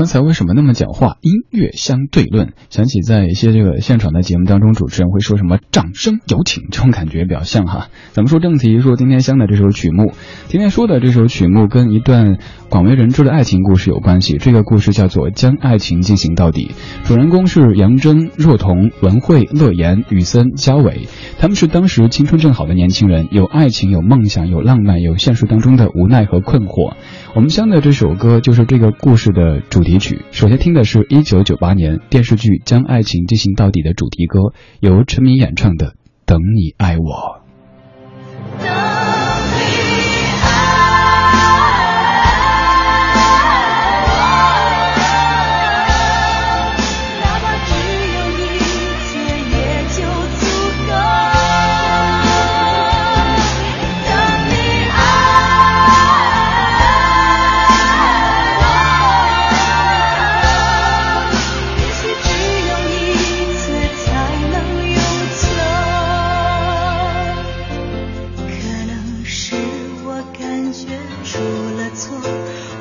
刚才为什么那么讲话？音乐相对论，想起在一些这个现场的节目当中，主持人会说什么“掌声有请”，这种感觉比较像哈。咱们说正题，说今天香的这首曲目，今天说的这首曲目跟一段广为人知的爱情故事有关系。这个故事叫做《将爱情进行到底》，主人公是杨真、若彤、文慧、乐言、雨森、焦伟，他们是当时青春正好的年轻人，有爱情，有梦想，有浪漫，有现实当中的无奈和困惑。我们相的这首歌就是这个故事的主题曲。首先听的是一九九八年电视剧《将爱情进行到底》的主题歌，由陈明演唱的《等你爱我》。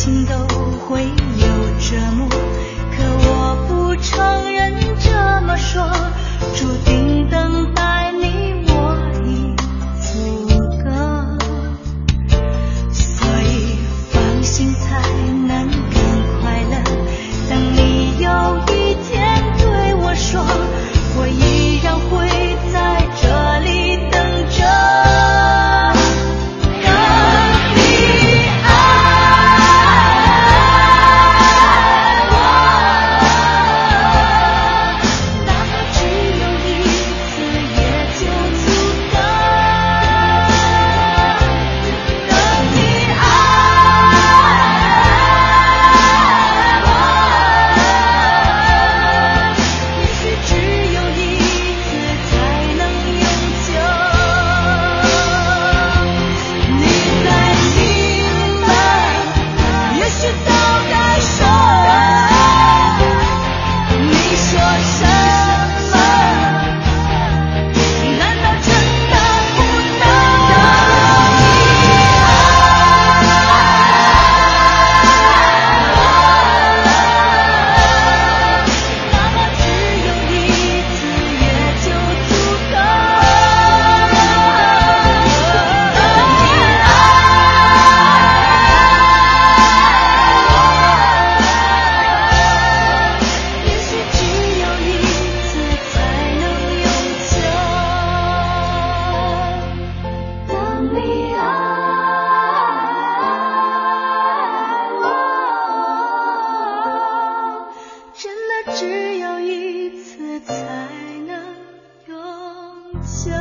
情都 show.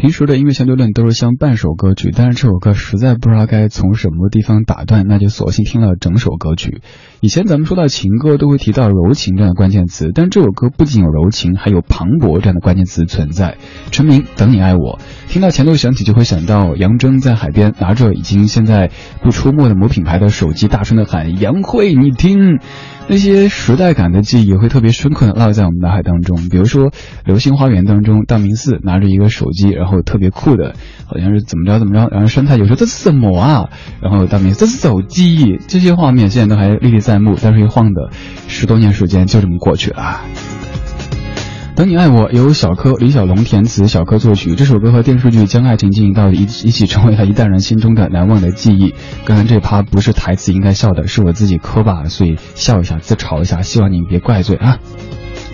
平时的音乐相对论都是像半首歌曲，但是这首歌实在不知道该从什么地方打断，那就索性听了整首歌曲。以前咱们说到情歌都会提到柔情这样的关键词，但这首歌不仅有柔情，还有磅礴这样的关键词存在。陈明，等你爱我，听到前奏响起就会想到杨铮在海边拿着已经现在不出没的某品牌的手机，大声的喊杨慧，你听。那些时代感的记忆会特别深刻的烙在我们脑海当中。比如说《流星花园》当中，道明寺拿着一个手机，然后后特别酷的，好像是怎么着怎么着，然后山太就说这是什么啊？然后道明这是手机，这些画面现在都还历历在目。但是一晃的十多年时间就这么过去了。等你爱我由小柯李小龙填词，小柯作曲。这首歌和电视剧《将爱情进行到底》一一起成为了一代人心中的难忘的记忆。刚才这趴不是台词应该笑的，是我自己磕吧，所以笑一下自嘲一下，希望你别怪罪啊。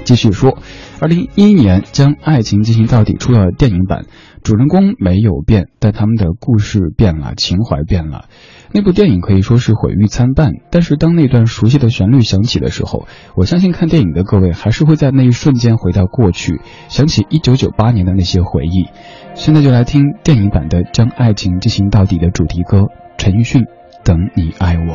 继续说，二零一一年《将爱情进行到底》出了电影版，主人公没有变，但他们的故事变了，情怀变了。那部电影可以说是毁誉参半，但是当那段熟悉的旋律响起的时候，我相信看电影的各位还是会在那一瞬间回到过去，想起一九九八年的那些回忆。现在就来听电影版的《将爱情进行到底》的主题歌，陈奕迅《等你爱我》。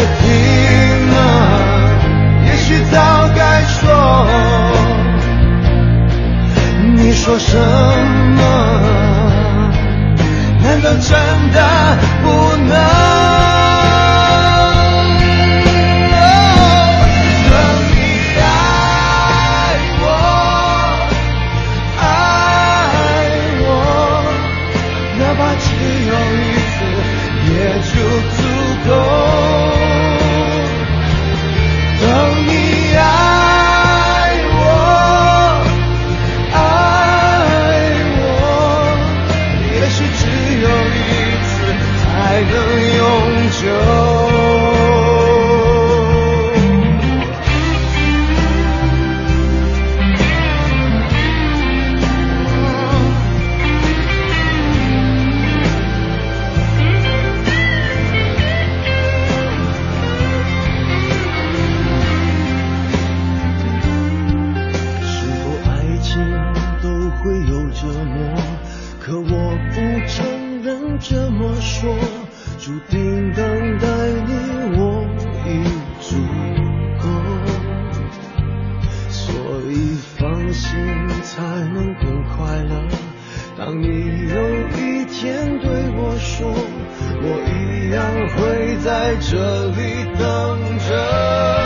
我听了也许早该说。你说什么难道真的不能？等待你我已足够。所以放心才能更快乐。当你有一天对我说我一样会在这里等着。